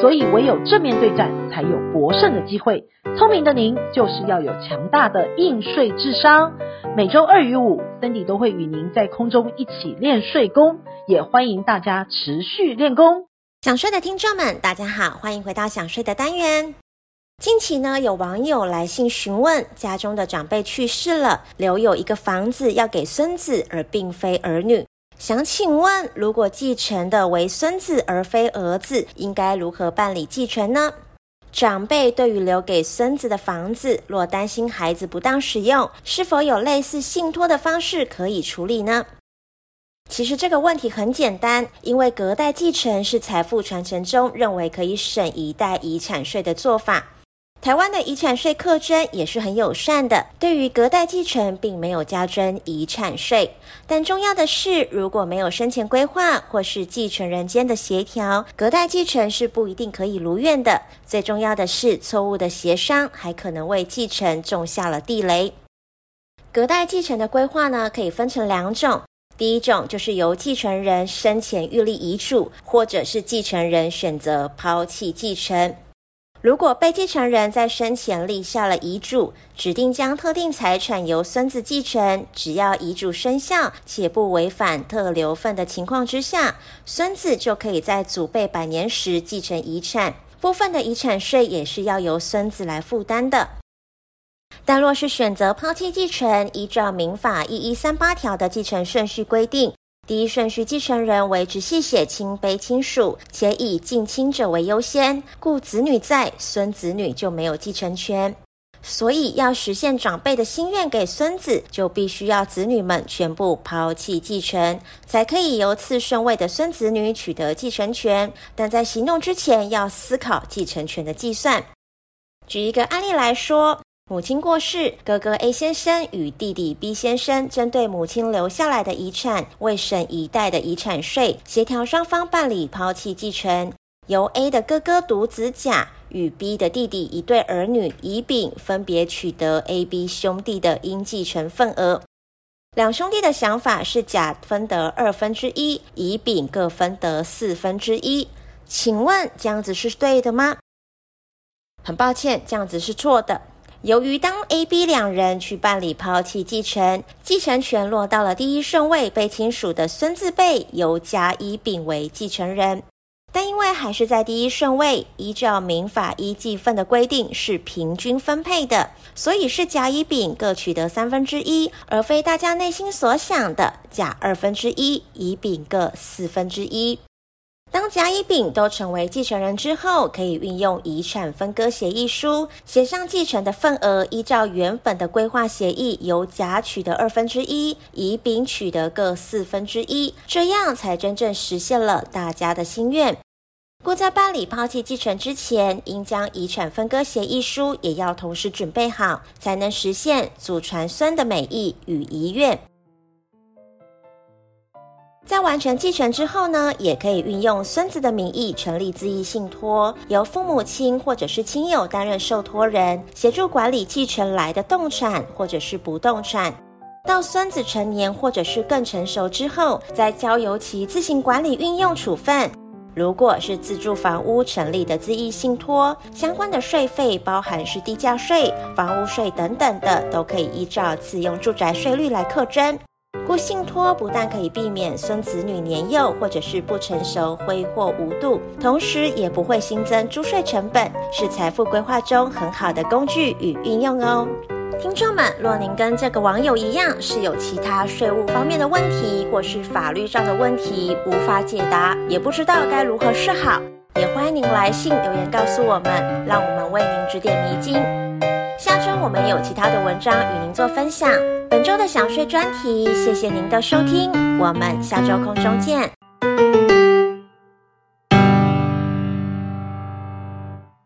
所以唯有正面对战，才有博胜的机会。聪明的您就是要有强大的应税智商。每周二与五，Cindy 都会与您在空中一起练税功，也欢迎大家持续练功。想睡的听众们，大家好，欢迎回到想睡的单元。近期呢，有网友来信询问，家中的长辈去世了，留有一个房子要给孙子，而并非儿女。想请问，如果继承的为孙子而非儿子，应该如何办理继承呢？长辈对于留给孙子的房子，若担心孩子不当使用，是否有类似信托的方式可以处理呢？其实这个问题很简单，因为隔代继承是财富传承中认为可以省一代遗产税的做法。台湾的遗产税课征也是很友善的，对于隔代继承并没有加征遗产税。但重要的是，如果没有生前规划或是继承人间的协调，隔代继承是不一定可以如愿的。最重要的是，错误的协商还可能为继承种下了地雷。隔代继承的规划呢，可以分成两种，第一种就是由继承人生前预立遗嘱，或者是继承人选择抛弃继承。如果被继承人在生前立下了遗嘱，指定将特定财产由孙子继承，只要遗嘱生效且不违反特留份的情况之下，孙子就可以在祖辈百年时继承遗产，部分的遗产税也是要由孙子来负担的。但若是选择抛弃继承，依照民法一一三八条的继承顺序规定。第一顺序继承人为直系血亲卑亲属，且以近亲者为优先，故子女在，孙子女就没有继承权。所以要实现长辈的心愿给孙子，就必须要子女们全部抛弃继承，才可以由次顺位的孙子女取得继承权。但在行动之前，要思考继承权的计算。举一个案例来说。母亲过世，哥哥 A 先生与弟弟 B 先生针对母亲留下来的遗产，为省一代的遗产税，协调双方办理抛弃继承，由 A 的哥哥独子甲与 B 的弟弟一对儿女乙丙分别取得 A、B 兄弟的应继承份额。两兄弟的想法是甲分得二分之一，乙丙各分得四分之一。请问这样子是对的吗？很抱歉，这样子是错的。由于当 A、B 两人去办理抛弃继承，继承权落到了第一顺位被亲属的孙子辈，由甲、乙、丙为继承人。但因为还是在第一顺位，依照民法依继分的规定是平均分配的，所以是甲、乙、丙各取得三分之一，而非大家内心所想的甲二分之一，乙、丙各四分之一。甲、乙、丙都成为继承人之后，可以运用遗产分割协议书，写上继承的份额，依照原本的规划协议，由甲取得二分之一，乙、丙取得各四分之一，这样才真正实现了大家的心愿。故在办理抛弃继承之前，应将遗产分割协议书也要同时准备好，才能实现祖传孙的美意与遗愿。在完成继承之后呢，也可以运用孙子的名义成立自益信托，由父母亲或者是亲友担任受托人，协助管理继承来的动产或者是不动产。到孙子成年或者是更成熟之后，再交由其自行管理运用处分。如果是自住房屋成立的自益信托，相关的税费，包含是地价税、房屋税等等的，都可以依照自用住宅税率来课征。故信托不但可以避免孙子女年幼或者是不成熟挥霍无度，同时也不会新增租税成本，是财富规划中很好的工具与运用哦。听众们，若您跟这个网友一样是有其他税务方面的问题，或是法律上的问题无法解答，也不知道该如何是好，也欢迎您来信留言告诉我们，让我们为您指点迷津。下周我们有其他的文章与您做分享。本周的想睡专题，谢谢您的收听，我们下周空中见。